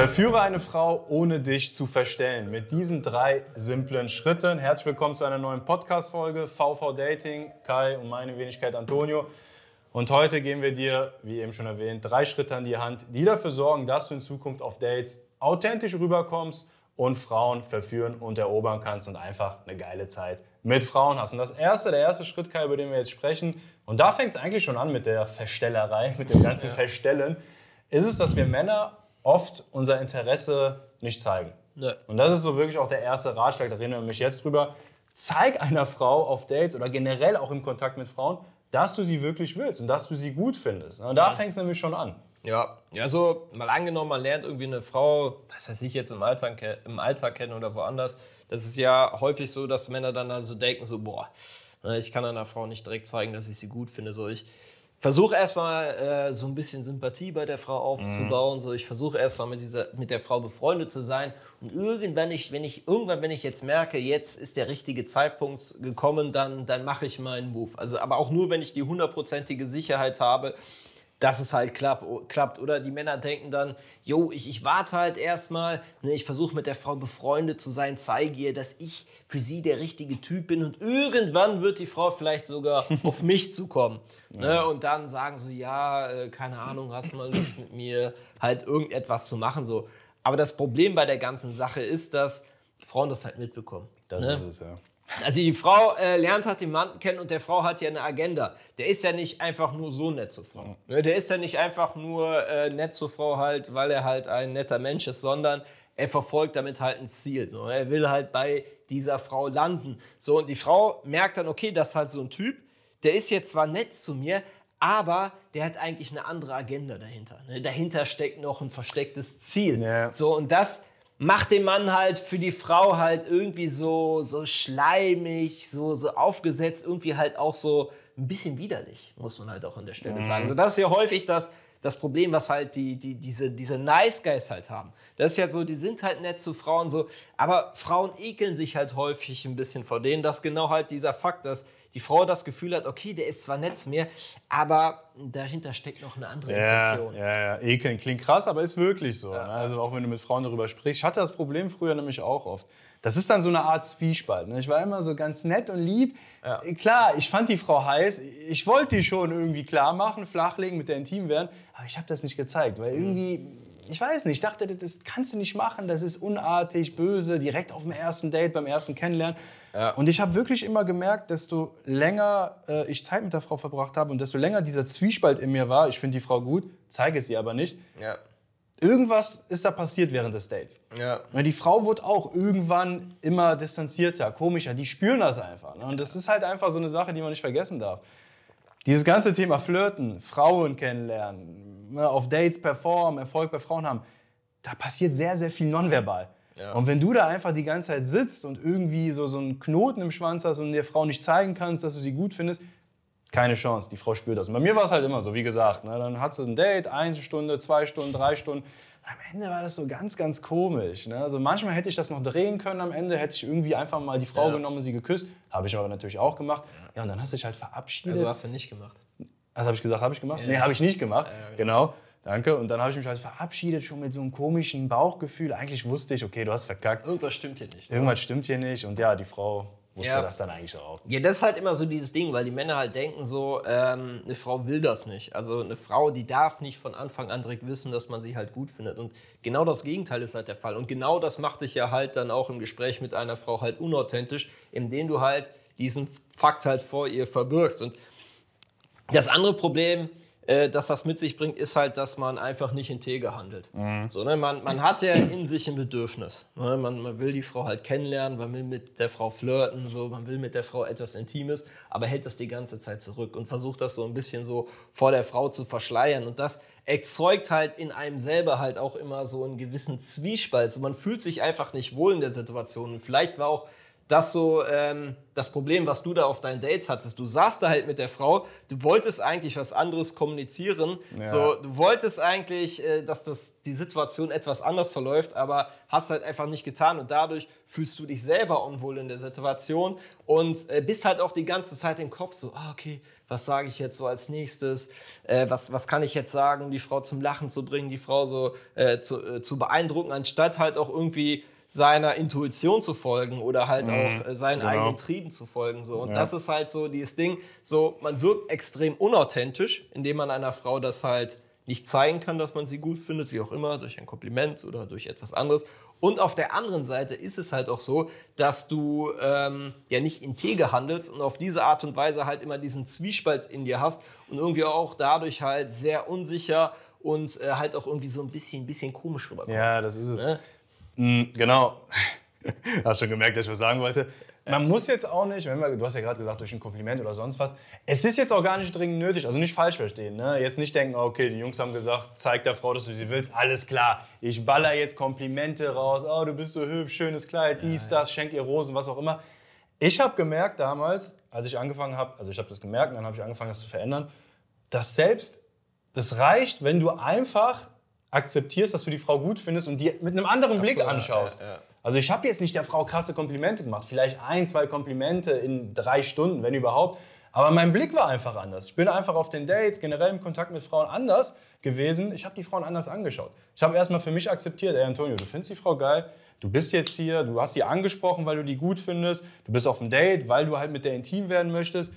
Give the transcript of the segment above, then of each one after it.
Verführe eine Frau, ohne dich zu verstellen. Mit diesen drei simplen Schritten. Herzlich willkommen zu einer neuen Podcast-Folge VV Dating. Kai und meine Wenigkeit Antonio. Und heute geben wir dir, wie eben schon erwähnt, drei Schritte an die Hand, die dafür sorgen, dass du in Zukunft auf Dates authentisch rüberkommst und Frauen verführen und erobern kannst und einfach eine geile Zeit mit Frauen hast. Und das erste, der erste Schritt, Kai, über den wir jetzt sprechen, und da fängt es eigentlich schon an mit der Verstellerei, mit dem ganzen ja. Verstellen, ist es, dass wir Männer oft unser Interesse nicht zeigen. Ja. Und das ist so wirklich auch der erste Ratschlag, da reden wir mich jetzt drüber. Zeig einer Frau auf Dates oder generell auch im Kontakt mit Frauen, dass du sie wirklich willst und dass du sie gut findest. Und da fängt es nämlich schon an. Ja, ja, so mal angenommen, man lernt irgendwie eine Frau, was weiß ich jetzt im Alltag, im Alltag kennen oder woanders. Das ist ja häufig so, dass Männer dann also denken so, boah, ne, ich kann einer Frau nicht direkt zeigen, dass ich sie gut finde. So, ich versuche erstmal äh, so ein bisschen Sympathie bei der Frau aufzubauen. Mhm. So, ich versuche erstmal mit, mit der Frau befreundet zu sein. Und irgendwann, ich, wenn ich, irgendwann, wenn ich jetzt merke, jetzt ist der richtige Zeitpunkt gekommen, dann, dann mache ich meinen Move. Also, aber auch nur, wenn ich die hundertprozentige Sicherheit habe, dass es halt klapp, klappt. Oder die Männer denken dann, jo, ich, ich warte halt erstmal, ne, ich versuche mit der Frau befreundet zu sein, zeige ihr, dass ich für sie der richtige Typ bin und irgendwann wird die Frau vielleicht sogar auf mich zukommen. Ne, und dann sagen so, ja, äh, keine Ahnung, hast du mal Lust mit mir halt irgendetwas zu machen. So. Aber das Problem bei der ganzen Sache ist, dass Frauen das halt mitbekommen. Das ne? ist es, ja. Also die Frau äh, lernt halt den Mann kennen und der Frau hat ja eine Agenda. Der ist ja nicht einfach nur so nett zur Frau. Ne? Der ist ja nicht einfach nur äh, nett zur Frau halt, weil er halt ein netter Mensch ist, sondern er verfolgt damit halt ein Ziel. So. Er will halt bei dieser Frau landen. So, und die Frau merkt dann, okay, das ist halt so ein Typ, der ist jetzt zwar nett zu mir, aber der hat eigentlich eine andere Agenda dahinter. Ne? Dahinter steckt noch ein verstecktes Ziel. Ja. So, und das macht den Mann halt für die Frau halt irgendwie so, so schleimig, so, so aufgesetzt, irgendwie halt auch so ein bisschen widerlich, muss man halt auch an der Stelle mhm. sagen. So, das ist ja häufig das, das Problem, was halt die, die, diese, diese Nice Guys halt haben. Das ist ja so, die sind halt nett zu Frauen so, aber Frauen ekeln sich halt häufig ein bisschen vor denen. Das ist genau halt dieser Fakt, dass die Frau das Gefühl hat, okay, der ist zwar nett zu mir, aber dahinter steckt noch eine andere ja, Intention. Ja, ja, ekeln klingt krass, aber ist wirklich so. Ja. Ne? Also auch wenn du mit Frauen darüber sprichst. Ich hatte das Problem früher nämlich auch oft. Das ist dann so eine Art Zwiespalt. Ne? Ich war immer so ganz nett und lieb. Ja. Klar, ich fand die Frau heiß. Ich wollte die schon irgendwie klar machen, flachlegen, mit der intim werden. Aber ich habe das nicht gezeigt, weil mhm. irgendwie ich weiß nicht, ich dachte, das kannst du nicht machen, das ist unartig, böse, direkt auf dem ersten Date, beim ersten Kennenlernen. Ja. Und ich habe wirklich immer gemerkt, desto länger äh, ich Zeit mit der Frau verbracht habe und desto länger dieser Zwiespalt in mir war, ich finde die Frau gut, zeige es ihr aber nicht. Ja. Irgendwas ist da passiert während des Dates. Ja. Und die Frau wurde auch irgendwann immer distanzierter, komischer. Die spüren das einfach. Ne? Und das ist halt einfach so eine Sache, die man nicht vergessen darf. Dieses ganze Thema Flirten, Frauen kennenlernen, ne, auf Dates performen, Erfolg bei Frauen haben, da passiert sehr, sehr viel nonverbal. Ja. Und wenn du da einfach die ganze Zeit sitzt und irgendwie so, so einen Knoten im Schwanz hast und der Frau nicht zeigen kannst, dass du sie gut findest, keine Chance, die Frau spürt das. Und bei mir war es halt immer so, wie gesagt, ne, dann hat sie ein Date, eine Stunde, zwei Stunden, drei Stunden. Am Ende war das so ganz, ganz komisch. Ne? Also manchmal hätte ich das noch drehen können. Am Ende hätte ich irgendwie einfach mal die Frau ja. genommen, sie geküsst. Habe ich aber natürlich auch gemacht. Ja, und dann hast du dich halt verabschiedet. Also hast du nicht gemacht. Das habe ich gesagt, habe ich gemacht? Ja. Nee, habe ich nicht gemacht. Ja, genau. Danke. Und dann habe ich mich halt verabschiedet, schon mit so einem komischen Bauchgefühl. Eigentlich wusste ich, okay, du hast verkackt. Irgendwas stimmt hier nicht. Ne? Irgendwas stimmt hier nicht. Und ja, die Frau wusste ja. das dann eigentlich auch. Ja, das ist halt immer so dieses Ding, weil die Männer halt denken so, ähm, eine Frau will das nicht. Also eine Frau, die darf nicht von Anfang an direkt wissen, dass man sie halt gut findet. Und genau das Gegenteil ist halt der Fall. Und genau das macht dich ja halt dann auch im Gespräch mit einer Frau halt unauthentisch, indem du halt diesen Fakt halt vor ihr verbirgst. Und das andere Problem äh, dass das mit sich bringt, ist halt, dass man einfach nicht integer handelt. Mhm. So, ne? man, man hat ja in sich ein Bedürfnis. Ne? Man, man will die Frau halt kennenlernen, man will mit der Frau flirten, so, man will mit der Frau etwas Intimes, aber hält das die ganze Zeit zurück und versucht das so ein bisschen so vor der Frau zu verschleiern. Und das erzeugt halt in einem selber halt auch immer so einen gewissen Zwiespalt. So, man fühlt sich einfach nicht wohl in der Situation. Und vielleicht war auch dass so ähm, das Problem, was du da auf deinen Dates hattest, du saßt da halt mit der Frau, du wolltest eigentlich was anderes kommunizieren, ja. so du wolltest eigentlich, äh, dass das die Situation etwas anders verläuft, aber hast halt einfach nicht getan. Und dadurch fühlst du dich selber unwohl in der Situation und äh, bist halt auch die ganze Zeit im Kopf so, ah, okay, was sage ich jetzt so als nächstes, äh, was, was kann ich jetzt sagen, um die Frau zum Lachen zu bringen, die Frau so äh, zu, äh, zu beeindrucken, anstatt halt auch irgendwie seiner Intuition zu folgen oder halt mhm, auch äh, seinen genau. eigenen Trieben zu folgen. So. Und ja. das ist halt so dieses Ding, so man wirkt extrem unauthentisch, indem man einer Frau das halt nicht zeigen kann, dass man sie gut findet, wie auch immer, durch ein Kompliment oder durch etwas anderes. Und auf der anderen Seite ist es halt auch so, dass du ähm, ja nicht integer handelst und auf diese Art und Weise halt immer diesen Zwiespalt in dir hast und irgendwie auch dadurch halt sehr unsicher und äh, halt auch irgendwie so ein bisschen, bisschen komisch rüberkommst. Ja, das ist es. Ne? Mm, genau. Hast schon gemerkt, dass ich was sagen wollte. Man muss jetzt auch nicht, wenn wir, du hast ja gerade gesagt, durch ein Kompliment oder sonst was. Es ist jetzt auch gar nicht dringend nötig, also nicht falsch verstehen. Ne? Jetzt nicht denken, okay, die Jungs haben gesagt, zeig der Frau, dass du sie willst. Alles klar, ich baller jetzt Komplimente raus. Oh, du bist so hübsch, schönes Kleid, dies, das, schenk ihr Rosen, was auch immer. Ich habe gemerkt damals, als ich angefangen habe, also ich habe das gemerkt und dann habe ich angefangen, das zu verändern, dass selbst das reicht, wenn du einfach akzeptierst, dass du die Frau gut findest und die mit einem anderen Ach Blick so, anschaust. Ja, ja. Also ich habe jetzt nicht der Frau krasse Komplimente gemacht, vielleicht ein, zwei Komplimente in drei Stunden, wenn überhaupt. Aber mein Blick war einfach anders. Ich bin einfach auf den Dates, generell im Kontakt mit Frauen anders gewesen. Ich habe die Frauen anders angeschaut. Ich habe erstmal für mich akzeptiert, ey Antonio, du findest die Frau geil, du bist jetzt hier, du hast sie angesprochen, weil du die gut findest, du bist auf dem Date, weil du halt mit der intim werden möchtest.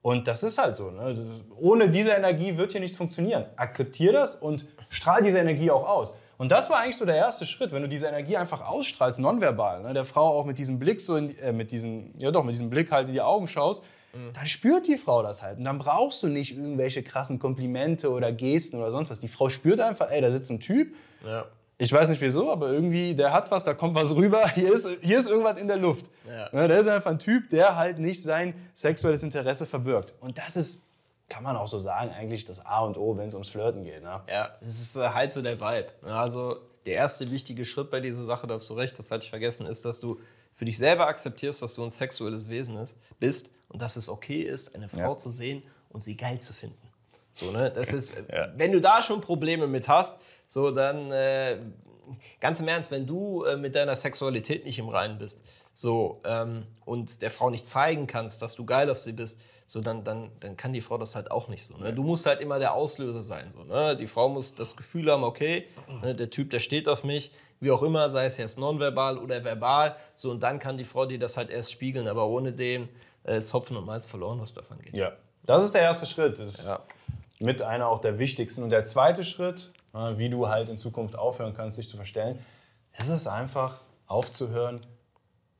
Und das ist halt so. Ne? Ohne diese Energie wird hier nichts funktionieren. Akzeptier das und strahl diese Energie auch aus. Und das war eigentlich so der erste Schritt, wenn du diese Energie einfach ausstrahlst, nonverbal, ne, der Frau auch mit diesem Blick so in, äh, mit diesem, ja doch, mit diesem Blick halt in die Augen schaust, mhm. dann spürt die Frau das halt. Und dann brauchst du nicht irgendwelche krassen Komplimente oder Gesten oder sonst was. Die Frau spürt einfach, ey, da sitzt ein Typ. Ja. Ich weiß nicht wieso, aber irgendwie, der hat was, da kommt was rüber. Hier ist, hier ist irgendwas in der Luft. Ja. Ne, der ist einfach ein Typ, der halt nicht sein sexuelles Interesse verbirgt. Und das ist kann man auch so sagen, eigentlich das A und O, wenn es ums Flirten geht. Ne? Ja, es ist äh, halt so der Vibe. Also der erste wichtige Schritt bei dieser Sache, da hast du recht, das hatte ich vergessen, ist, dass du für dich selber akzeptierst, dass du ein sexuelles Wesen ist, bist und dass es okay ist, eine Frau ja. zu sehen und sie geil zu finden. So, ne? Das ist, ja. wenn du da schon Probleme mit hast, so dann äh, ganz im Ernst, wenn du äh, mit deiner Sexualität nicht im Reinen bist, so ähm, und der Frau nicht zeigen kannst, dass du geil auf sie bist, so dann, dann, dann kann die Frau das halt auch nicht so. Ne? Du musst halt immer der Auslöser sein. So, ne? Die Frau muss das Gefühl haben, okay, ne, der Typ, der steht auf mich, wie auch immer, sei es jetzt nonverbal oder verbal, so und dann kann die Frau dir das halt erst spiegeln, aber ohne den äh, ist Hopfen und Malz verloren, was das angeht. Ja, das ist der erste Schritt. Das ist ja. mit einer auch der wichtigsten. Und der zweite Schritt, wie du halt in Zukunft aufhören kannst, dich zu verstellen, ist es einfach aufzuhören,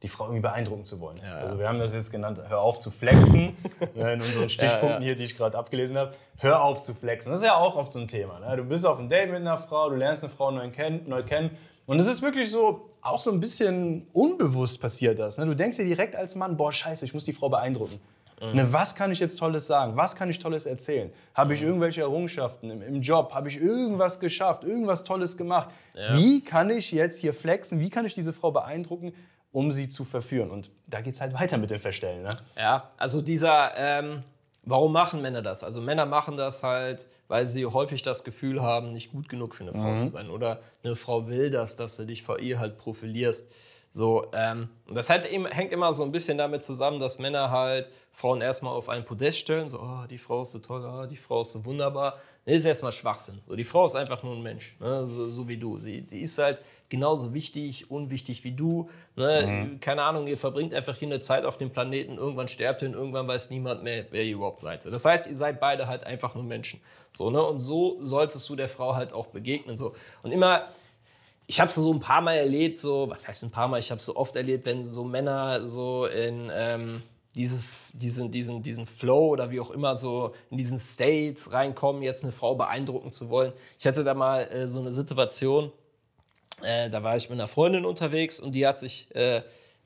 die Frau irgendwie beeindrucken zu wollen. Ja, also wir haben das jetzt genannt, hör auf zu flexen, in unseren Stichpunkten ja, hier, die ich gerade abgelesen habe. Hör auf zu flexen. Das ist ja auch oft so ein Thema. Ne? Du bist auf einem Date mit einer Frau, du lernst eine Frau neu kennen, neu kennen und es ist wirklich so, auch so ein bisschen unbewusst passiert das. Ne? Du denkst dir direkt als Mann, boah, scheiße, ich muss die Frau beeindrucken. Mhm. Ne, was kann ich jetzt Tolles sagen? Was kann ich Tolles erzählen? Habe ich mhm. irgendwelche Errungenschaften im, im Job? Habe ich irgendwas geschafft? Irgendwas Tolles gemacht? Ja. Wie kann ich jetzt hier flexen? Wie kann ich diese Frau beeindrucken? Um sie zu verführen. Und da geht es halt weiter mit dem Verstellen. Ne? Ja, also dieser, ähm, warum machen Männer das? Also Männer machen das halt, weil sie häufig das Gefühl haben, nicht gut genug für eine Frau mhm. zu sein. Oder eine Frau will das, dass du dich vor ihr halt profilierst. So, ähm, das halt eben, hängt immer so ein bisschen damit zusammen, dass Männer halt Frauen erstmal auf ein Podest stellen, so, oh, die Frau ist so toll, oh, die Frau ist so wunderbar. Das ist erstmal Schwachsinn. So, die Frau ist einfach nur ein Mensch, ne? so, so wie du. Sie, die ist halt genauso wichtig, unwichtig wie du. Ne? Mhm. Keine Ahnung, ihr verbringt einfach hier eine Zeit auf dem Planeten, irgendwann sterbt ihr und irgendwann weiß niemand mehr, wer ihr überhaupt seid. Das heißt, ihr seid beide halt einfach nur Menschen. So, ne? Und so solltest du der Frau halt auch begegnen. So. Und immer, ich habe es so ein paar Mal erlebt, so, was heißt ein paar Mal, ich habe es so oft erlebt, wenn so Männer so in... Ähm, dieses, diesen, diesen, diesen Flow oder wie auch immer so in diesen States reinkommen, jetzt eine Frau beeindrucken zu wollen. Ich hatte da mal äh, so eine Situation, äh, da war ich mit einer Freundin unterwegs und die hat sich äh,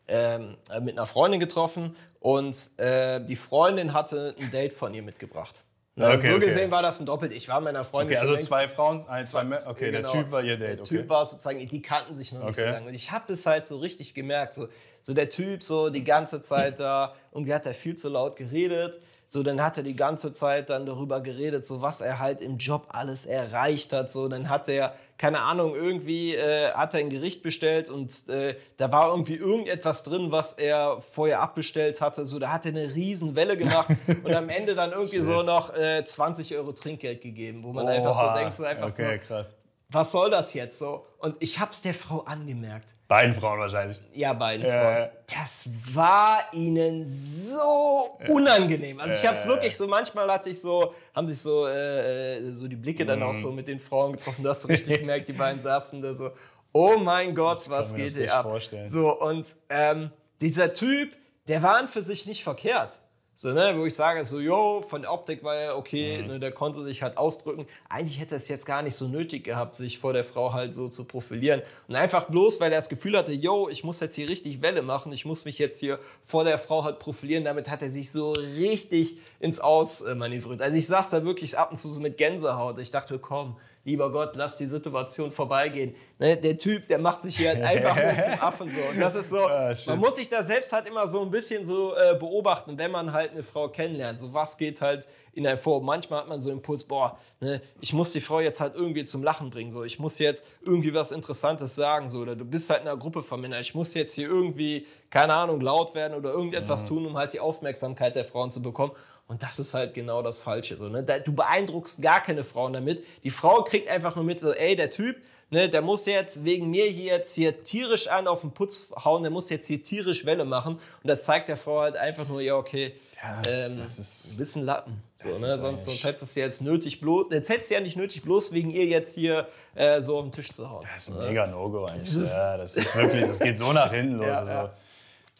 äh, mit einer Freundin getroffen und äh, die Freundin hatte ein Date von ihr mitgebracht. Na, okay, so gesehen okay. war das ein Doppelt. Ich war mit einer Freundin. Okay, also zwei Frauen, ein, zwei Männer. Okay, genau, der Typ war ihr Date. Der Typ war sozusagen, die kannten sich noch nicht so lange. Und ich habe das halt so richtig gemerkt. So, So der Typ, so die ganze Zeit da, irgendwie hat er viel zu laut geredet. So, dann hat er die ganze Zeit dann darüber geredet, so was er halt im Job alles erreicht hat. So, dann hat er, keine Ahnung, irgendwie äh, hat er ein Gericht bestellt und äh, da war irgendwie irgendetwas drin, was er vorher abbestellt hatte. So, da hat er eine riesen Welle gemacht und am Ende dann irgendwie so noch äh, 20 Euro Trinkgeld gegeben, wo man Oha. einfach so denkt, so einfach okay, so, krass. was soll das jetzt so? Und ich hab's der Frau angemerkt. Beiden Frauen wahrscheinlich. Ja, beiden äh. Frauen. Das war ihnen so unangenehm. Also ich habe es wirklich so, manchmal hatte ich so, haben sich so, äh, äh, so die Blicke dann auch mhm. so mit den Frauen getroffen. Du hast richtig gemerkt, die beiden saßen da so, oh mein Gott, ich was geht hier ab? Vorstellen. So, und ähm, dieser Typ, der war an für sich nicht verkehrt. So, ne, wo ich sage, so, yo, von der Optik war er okay, mhm. ne, der konnte sich halt ausdrücken. Eigentlich hätte er es jetzt gar nicht so nötig gehabt, sich vor der Frau halt so zu profilieren. Und einfach bloß, weil er das Gefühl hatte, yo, ich muss jetzt hier richtig Welle machen, ich muss mich jetzt hier vor der Frau halt profilieren. Damit hat er sich so richtig ins Aus äh, manövriert. Also ich saß da wirklich ab und zu so mit Gänsehaut. Ich dachte, komm, lieber Gott, lass die Situation vorbeigehen. Ne, der Typ, der macht sich hier halt einfach nur zum Affen so. Und das ist so, ah, man muss sich da selbst halt immer so ein bisschen so äh, beobachten, wenn man halt eine Frau kennenlernt. So was geht halt in der Form. Manchmal hat man so Impuls, boah, ne, ich muss die Frau jetzt halt irgendwie zum Lachen bringen. So, ich muss jetzt irgendwie was Interessantes sagen. So, oder du bist halt in einer Gruppe von Männern. Ich muss jetzt hier irgendwie, keine Ahnung, laut werden oder irgendetwas mhm. tun, um halt die Aufmerksamkeit der Frauen zu bekommen. Und das ist halt genau das Falsche. So, ne? Du beeindruckst gar keine Frauen damit. Die Frau kriegt einfach nur mit, so, ey, der Typ, ne, der muss jetzt wegen mir hier jetzt hier tierisch einen auf den Putz hauen, der muss jetzt hier tierisch Welle machen. Und das zeigt der Frau halt einfach nur, ja, okay, ja, ähm, das ist ein bisschen Lappen. So, ne? sonst, sonst hättest du jetzt nötig bloß, jetzt hättest du ja nicht nötig, bloß wegen ihr jetzt hier äh, so am Tisch zu hauen. Das ist ein mega No-Go eigentlich. Das ist, ja, das ist wirklich, das geht so nach hinten los. Ja, also.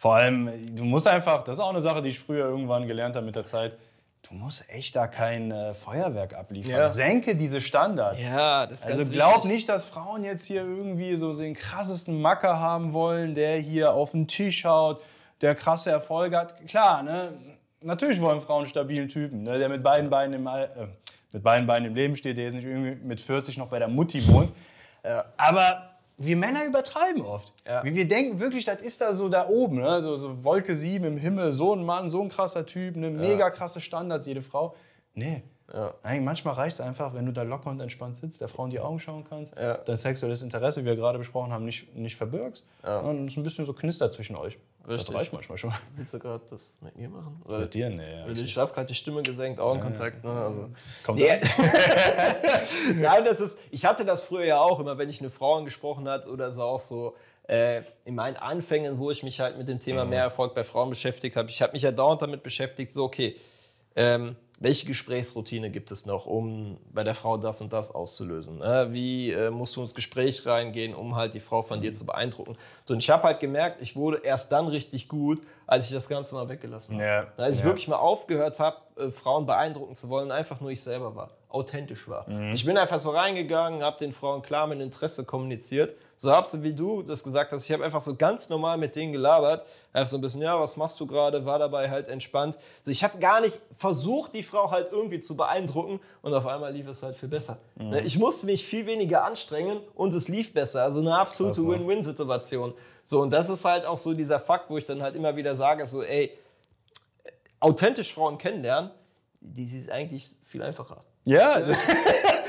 Vor allem, du musst einfach, das ist auch eine Sache, die ich früher irgendwann gelernt habe mit der Zeit, du musst echt da kein äh, Feuerwerk abliefern. Ja. Senke diese Standards. Ja, das ist Also glaub wichtig. nicht, dass Frauen jetzt hier irgendwie so den krassesten Macker haben wollen, der hier auf den Tisch haut, der krasse Erfolge hat. Klar, ne? Natürlich wollen Frauen einen stabilen Typen, ne? der mit beiden, Beinen im, äh, mit beiden Beinen im Leben steht, der jetzt nicht irgendwie mit 40 noch bei der Mutti wohnt. Äh, aber wir Männer übertreiben oft. Ja. Wir, denken wirklich, das ist da so da oben, ne? so, so Wolke 7 im Himmel, so ein Mann, so ein krasser Typ, eine ja. mega krasse Standards, jede Frau. Nee. Ja. Nein, manchmal reicht es einfach, wenn du da locker und entspannt sitzt, der Frau in die Augen schauen kannst, ja. dein sexuelles Interesse, wie wir gerade besprochen haben, nicht, nicht verbirgst. Ja. Und es ein bisschen so knistert zwischen euch. Richtig. Das reicht manchmal schon. Willst du gerade das mit mir machen? Mit dir? Nee. Ja, du hast gerade die Stimme gesenkt, Augenkontakt. Ne? Also. Kommt nee. Nein, das ist, ich hatte das früher ja auch, immer wenn ich eine Frau angesprochen hat oder so auch so, äh, in meinen Anfängen, wo ich mich halt mit dem Thema mhm. mehr Erfolg bei Frauen beschäftigt habe. Ich habe mich ja dauernd damit beschäftigt, so okay, ähm, welche Gesprächsroutine gibt es noch, um bei der Frau das und das auszulösen? Ne? Wie äh, musst du ins Gespräch reingehen, um halt die Frau von dir mhm. zu beeindrucken? So, und ich habe halt gemerkt, ich wurde erst dann richtig gut, als ich das Ganze mal weggelassen habe. Ja. Als ich ja. wirklich mal aufgehört habe, äh, Frauen beeindrucken zu wollen, einfach nur ich selber war, authentisch war. Mhm. Ich bin einfach so reingegangen, habe den Frauen klar mein Interesse kommuniziert so habst du, wie du das gesagt hast, ich habe einfach so ganz normal mit denen gelabert. Einfach so ein bisschen, ja, was machst du gerade? War dabei halt entspannt. So, ich habe gar nicht versucht, die Frau halt irgendwie zu beeindrucken und auf einmal lief es halt viel besser. Mhm. Ne, ich musste mich viel weniger anstrengen und es lief besser. Also eine absolute ne? Win-Win-Situation. So, und das ist halt auch so dieser Fakt, wo ich dann halt immer wieder sage, so, ey, authentisch Frauen kennenlernen, die ist eigentlich viel einfacher. Ja, das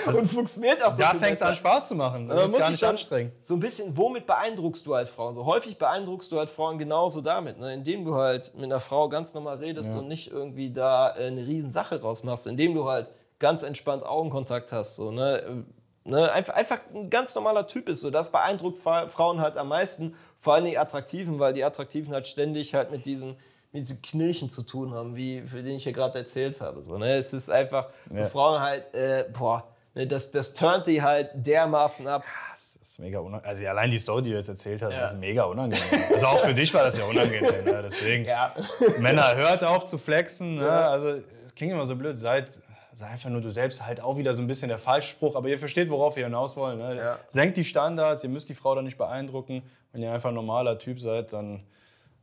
Also, und funktioniert auch so. Da fängt es an Spaß zu machen. Das ist gar nicht anstrengend. So ein bisschen, womit beeindruckst du halt Frauen? So häufig beeindruckst du halt Frauen genauso damit, ne? indem du halt mit einer Frau ganz normal redest ja. und nicht irgendwie da äh, eine Riesensache rausmachst, indem du halt ganz entspannt Augenkontakt hast. So, ne? Ne? Einfach, einfach ein ganz normaler Typ ist. So. Das beeindruckt Frauen halt am meisten, vor allem die Attraktiven, weil die Attraktiven halt ständig halt mit diesen mit diesen Knirchen zu tun haben, wie für den ich hier gerade erzählt habe. So, ne? Es ist einfach, ja. Frauen halt, äh, boah, das, das turnt die halt dermaßen ab. Ja, das ist mega unangenehm. Also allein die Story, die du jetzt erzählt hast, ja. ist mega unangenehm. Also auch für dich war das ja unangenehm. ne? Deswegen, ja. Männer, hört auf zu flexen. Ne? Also es klingt immer so blöd, seid, sei einfach nur du selbst, halt auch wieder so ein bisschen der Falschspruch, aber ihr versteht, worauf wir hinaus wollen. Ne? Senkt die Standards, ihr müsst die Frau dann nicht beeindrucken. Wenn ihr einfach ein normaler Typ seid, dann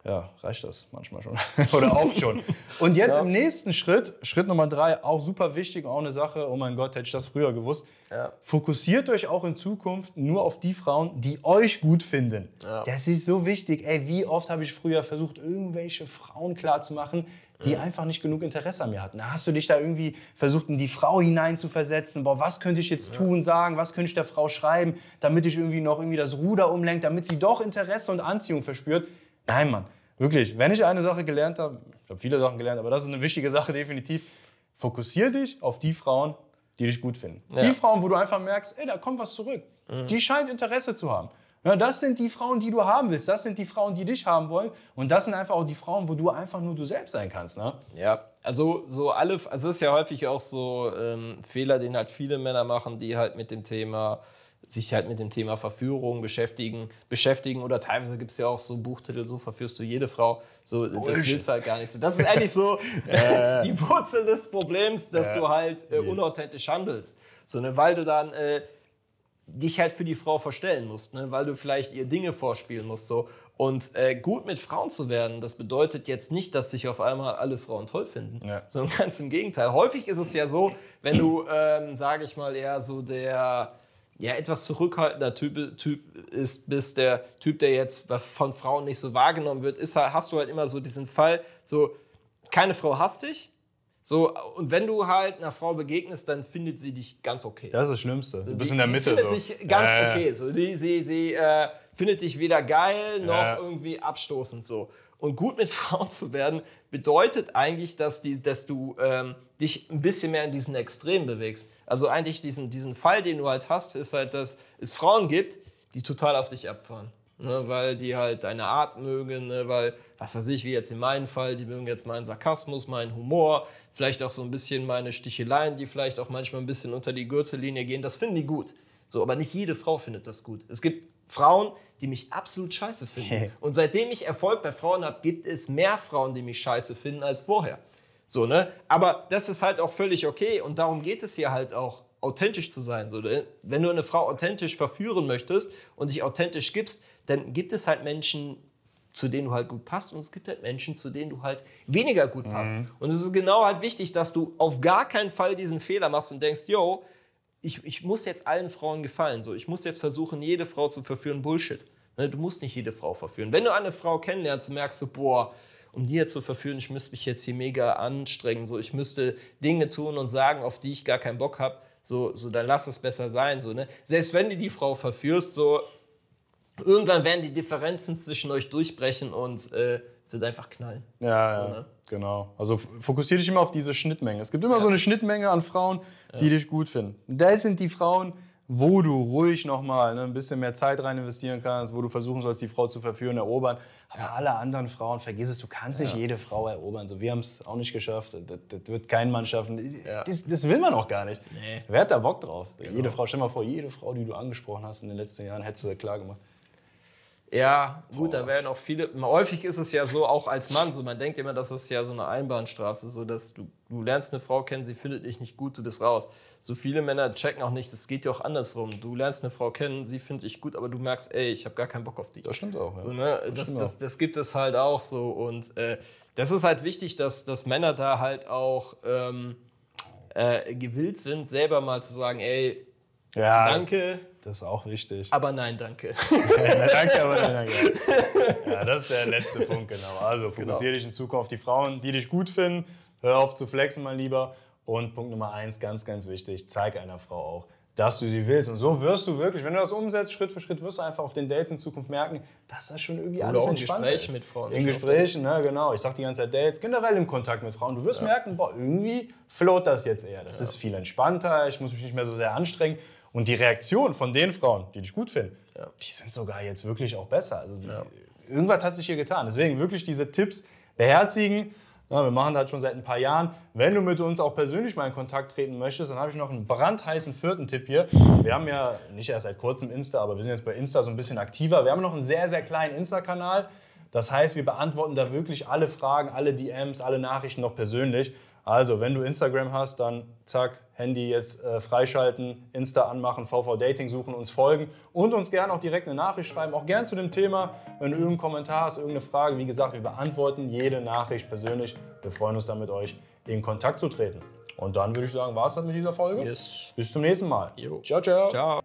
ja, reicht das manchmal schon. Oder oft schon. Und jetzt ja. im nächsten Schritt, Schritt Nummer drei, auch super wichtig, auch eine Sache, oh mein Gott, hätte ich das früher gewusst. Ja. Fokussiert euch auch in Zukunft nur auf die Frauen, die euch gut finden. Ja. Das ist so wichtig. Ey, wie oft habe ich früher versucht, irgendwelche Frauen klarzumachen, die mhm. einfach nicht genug Interesse an mir hatten. Hast du dich da irgendwie versucht, in die Frau hineinzuversetzen. Boah, was könnte ich jetzt tun, sagen, was könnte ich der Frau schreiben, damit ich irgendwie noch irgendwie das Ruder umlenke, damit sie doch Interesse und Anziehung verspürt. Nein, Mann. Wirklich, wenn ich eine Sache gelernt habe, ich habe viele Sachen gelernt, aber das ist eine wichtige Sache definitiv, fokussiere dich auf die Frauen, die dich gut finden. Ja. Die Frauen, wo du einfach merkst, ey, da kommt was zurück. Mhm. Die scheint Interesse zu haben. Ja, das sind die Frauen, die du haben willst. Das sind die Frauen, die dich haben wollen. Und das sind einfach auch die Frauen, wo du einfach nur du selbst sein kannst. Ne? Ja, also so alle, also es ist ja häufig auch so ähm, Fehler, den halt viele Männer machen, die halt mit dem Thema sich halt mit dem Thema Verführung beschäftigen, beschäftigen oder teilweise gibt es ja auch so Buchtitel, so verführst du jede Frau. So, das willst du halt gar nicht so. Das ist eigentlich so die Wurzel des Problems, dass ja. du halt äh, unauthentisch handelst. So, ne, weil du dann äh, dich halt für die Frau verstellen musst, ne, weil du vielleicht ihr Dinge vorspielen musst. So. Und äh, gut mit Frauen zu werden, das bedeutet jetzt nicht, dass sich auf einmal alle Frauen toll finden, ja. sondern ganz im Gegenteil. Häufig ist es ja so, wenn du, ähm, sage ich mal, eher so der ja, etwas zurückhaltender Typ, typ ist, bist, der Typ, der jetzt von Frauen nicht so wahrgenommen wird, ist, hast du halt immer so diesen Fall, so, keine Frau hasst dich, so, und wenn du halt einer Frau begegnest, dann findet sie dich ganz okay. Das ist das Schlimmste. Du bist in der Mitte. Findet so. dich ganz äh. okay. So, die, sie sie äh, findet dich weder geil noch äh. irgendwie abstoßend. So. Und gut mit Frauen zu werden, bedeutet eigentlich, dass, die, dass du ähm, dich ein bisschen mehr in diesen Extremen bewegst. Also eigentlich diesen, diesen Fall, den du halt hast, ist halt, dass es Frauen gibt, die total auf dich abfahren. Ne, weil die halt deine Art mögen, ne, weil, was weiß ich, wie jetzt in meinem Fall, die mögen jetzt meinen Sarkasmus, meinen Humor, vielleicht auch so ein bisschen meine Sticheleien, die vielleicht auch manchmal ein bisschen unter die Gürtellinie gehen. Das finden die gut. So, aber nicht jede Frau findet das gut. Es gibt Frauen, die mich absolut scheiße finden. Und seitdem ich Erfolg bei Frauen habe, gibt es mehr Frauen, die mich scheiße finden als vorher. So, ne? Aber das ist halt auch völlig okay und darum geht es hier halt auch, authentisch zu sein. So, ne? Wenn du eine Frau authentisch verführen möchtest und dich authentisch gibst, dann gibt es halt Menschen, zu denen du halt gut passt und es gibt halt Menschen, zu denen du halt weniger gut passt. Mhm. Und es ist genau halt wichtig, dass du auf gar keinen Fall diesen Fehler machst und denkst, yo, ich, ich muss jetzt allen Frauen gefallen. So, ich muss jetzt versuchen, jede Frau zu verführen. Bullshit. Ne, du musst nicht jede Frau verführen. Wenn du eine Frau kennenlernst, merkst du, boah, um die jetzt zu verführen, ich müsste mich jetzt hier mega anstrengen. So, ich müsste Dinge tun und sagen, auf die ich gar keinen Bock habe. So, so, dann lass es besser sein. So, ne? Selbst wenn du die Frau verführst, so, irgendwann werden die Differenzen zwischen euch durchbrechen und äh, es wird einfach knallen. Ja, so, ne? Genau. Also fokussiere dich immer auf diese Schnittmenge. Es gibt immer ja. so eine Schnittmenge an Frauen, die ja. dich gut finden. Da sind die Frauen, wo du ruhig nochmal ne, ein bisschen mehr Zeit rein investieren kannst, wo du versuchen sollst, die Frau zu verführen, erobern. Aber alle anderen Frauen, vergiss es, du kannst nicht jede Frau erobern. So, wir haben es auch nicht geschafft. Das, das, wird kein Mann schaffen. Ja. Das, das, will man auch gar nicht. Nee. Wer hat da Bock drauf? Genau. Jede Frau, stell mal vor, jede Frau, die du angesprochen hast in den letzten Jahren, hättest du klar gemacht. Ja, gut, da werden auch viele. Häufig ist es ja so, auch als Mann, so man denkt immer, das ist ja so eine Einbahnstraße, so dass du, du lernst eine Frau kennen, sie findet dich nicht gut, du bist raus. So viele Männer checken auch nicht, das geht ja auch andersrum. Du lernst eine Frau kennen, sie findet dich gut, aber du merkst, ey, ich habe gar keinen Bock auf dich. Das stimmt auch. Ja. So, ne? das, das, das, das, gibt es halt auch so. Und äh, das ist halt wichtig, dass, dass Männer da halt auch ähm, äh, gewillt sind, selber mal zu sagen, ey, ja, danke das ist auch wichtig. Aber nein, danke. Na, danke, aber nein, danke. Ja, das ist der letzte Punkt, genau. Also fokussiere genau. dich in Zukunft auf die Frauen, die dich gut finden. Hör auf zu flexen, mein Lieber. Und Punkt Nummer eins, ganz, ganz wichtig, zeig einer Frau auch, dass du sie willst. Und so wirst du wirklich, wenn du das umsetzt, Schritt für Schritt, wirst du einfach auf den Dates in Zukunft merken, dass das schon irgendwie Oder alles entspannt ist. In Gesprächen mit Frauen. In Gesprächen, ne, genau. Ich sag die ganze Zeit Dates, generell im Kontakt mit Frauen. Du wirst ja. merken, boah, irgendwie float das jetzt eher. Das ja. ist viel entspannter, ich muss mich nicht mehr so sehr anstrengen. Und die Reaktion von den Frauen, die dich gut finden, ja. die sind sogar jetzt wirklich auch besser. Also die, ja. irgendwas hat sich hier getan. Deswegen wirklich diese Tipps beherzigen. Ja, wir machen das schon seit ein paar Jahren. Wenn du mit uns auch persönlich mal in Kontakt treten möchtest, dann habe ich noch einen brandheißen vierten Tipp hier. Wir haben ja nicht erst seit kurzem Insta, aber wir sind jetzt bei Insta so ein bisschen aktiver. Wir haben noch einen sehr, sehr kleinen Insta-Kanal. Das heißt, wir beantworten da wirklich alle Fragen, alle DMs, alle Nachrichten noch persönlich. Also, wenn du Instagram hast, dann zack, Handy jetzt äh, freischalten, Insta anmachen, VV Dating suchen, uns folgen und uns gerne auch direkt eine Nachricht schreiben. Auch gern zu dem Thema, wenn du irgendeinen Kommentar hast, irgendeine Frage. Wie gesagt, wir beantworten jede Nachricht persönlich. Wir freuen uns dann mit euch in Kontakt zu treten. Und dann würde ich sagen, war es das mit dieser Folge. Yes. Bis zum nächsten Mal. Jo. Ciao, ciao. Ciao.